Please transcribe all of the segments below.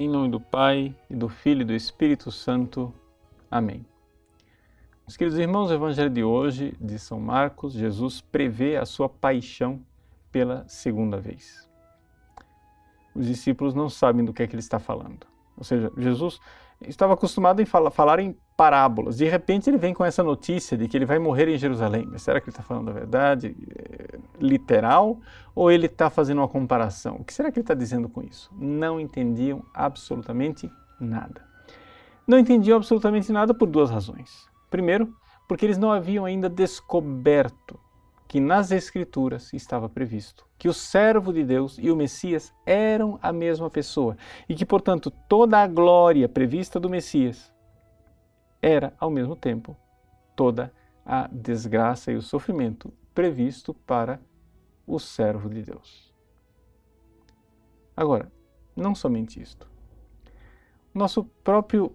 Em nome do Pai, e do Filho e do Espírito Santo. Amém. Meus queridos irmãos, o Evangelho de hoje, de São Marcos, Jesus prevê a sua paixão pela segunda vez. Os discípulos não sabem do que é que ele está falando. Ou seja, Jesus estava acostumado em falar, falar em parábolas. De repente ele vem com essa notícia de que ele vai morrer em Jerusalém. Mas será que ele está falando a verdade literal ou ele está fazendo uma comparação? O que será que ele está dizendo com isso? Não entendiam absolutamente nada. Não entendiam absolutamente nada por duas razões. Primeiro, porque eles não haviam ainda descoberto que nas Escrituras estava previsto que o servo de Deus e o Messias eram a mesma pessoa e que, portanto, toda a glória prevista do Messias era, ao mesmo tempo, toda a desgraça e o sofrimento previsto para o servo de Deus. Agora, não somente isto. Nosso próprio,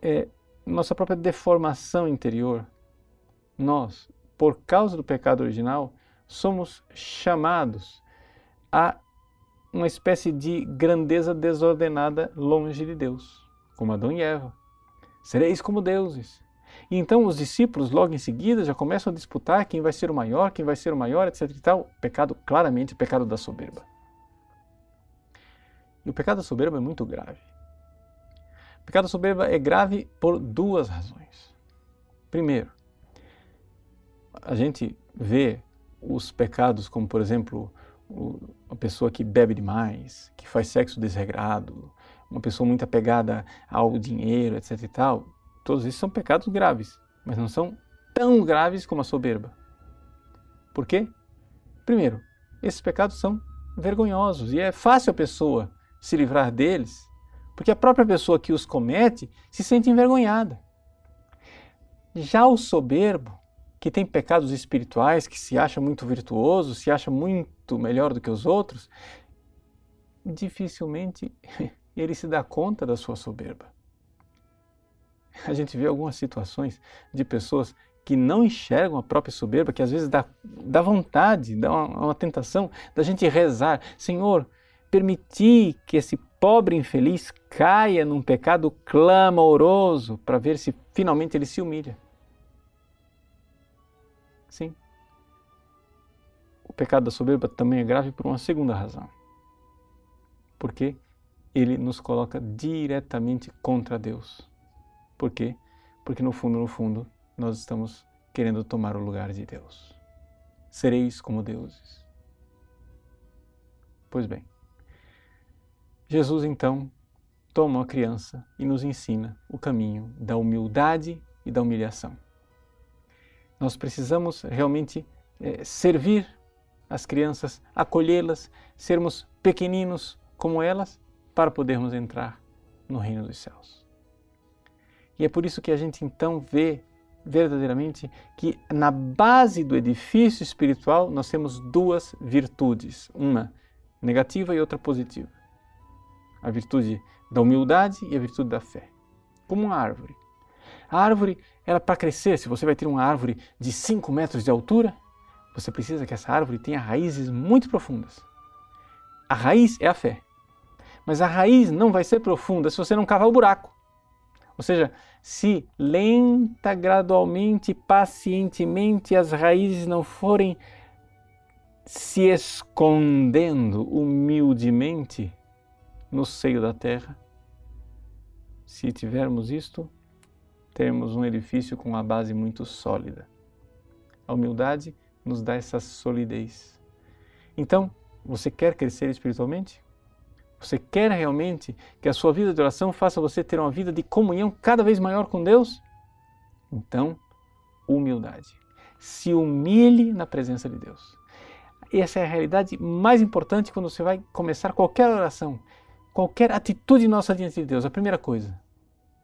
é, nossa própria deformação interior, nós, por causa do pecado original, somos chamados a uma espécie de grandeza desordenada longe de Deus, como Adão e Eva. Sereis como deuses. E então os discípulos, logo em seguida, já começam a disputar quem vai ser o maior, quem vai ser o maior, etc. E tal. Pecado, claramente, pecado da soberba. E o pecado da soberba é muito grave. O pecado da soberba é grave por duas razões. Primeiro, a gente vê os pecados como, por exemplo, uma pessoa que bebe demais, que faz sexo desregrado, uma pessoa muito apegada ao dinheiro, etc e tal, todos esses são pecados graves, mas não são tão graves como a soberba. Por quê? Primeiro, esses pecados são vergonhosos e é fácil a pessoa se livrar deles, porque a própria pessoa que os comete se sente envergonhada. Já o soberbo, que tem pecados espirituais, que se acha muito virtuoso, se acha muito melhor do que os outros, dificilmente ele se dá conta da sua soberba. A gente vê algumas situações de pessoas que não enxergam a própria soberba, que às vezes dá, dá vontade, dá uma, uma tentação da gente rezar: Senhor, permitir que esse pobre infeliz caia num pecado clamoroso para ver se finalmente ele se humilha. Sim. O pecado da soberba também é grave por uma segunda razão. Porque ele nos coloca diretamente contra Deus. Por quê? Porque no fundo, no fundo, nós estamos querendo tomar o lugar de Deus. Sereis como deuses. Pois bem, Jesus então toma a criança e nos ensina o caminho da humildade e da humilhação. Nós precisamos realmente é, servir as crianças, acolhê-las, sermos pequeninos como elas, para podermos entrar no reino dos céus. E é por isso que a gente então vê verdadeiramente que na base do edifício espiritual nós temos duas virtudes, uma negativa e outra positiva. A virtude da humildade e a virtude da fé. Como uma árvore. A árvore, ela para crescer, se você vai ter uma árvore de 5 metros de altura, você precisa que essa árvore tenha raízes muito profundas. A raiz é a fé. Mas a raiz não vai ser profunda se você não cavar o buraco. Ou seja, se lenta, gradualmente, pacientemente as raízes não forem se escondendo humildemente no seio da terra, se tivermos isto, termos um edifício com uma base muito sólida. A humildade nos dá essa solidez. Então, você quer crescer espiritualmente? Você quer realmente que a sua vida de oração faça você ter uma vida de comunhão cada vez maior com Deus? Então, humildade. Se humilhe na presença de Deus. Essa é a realidade mais importante quando você vai começar qualquer oração, qualquer atitude nossa diante de Deus. A primeira coisa,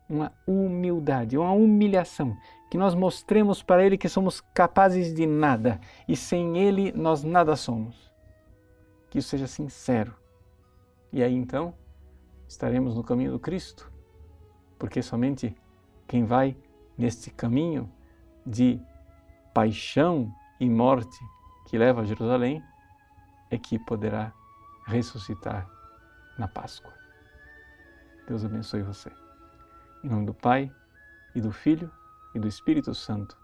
uma humildade, uma humilhação, que nós mostremos para Ele que somos capazes de nada e sem Ele nós nada somos. Que isso seja sincero. E aí então estaremos no caminho do Cristo, porque somente quem vai neste caminho de paixão e morte que leva a Jerusalém é que poderá ressuscitar na Páscoa. Deus abençoe você. Em nome do Pai, e do Filho, e do Espírito Santo.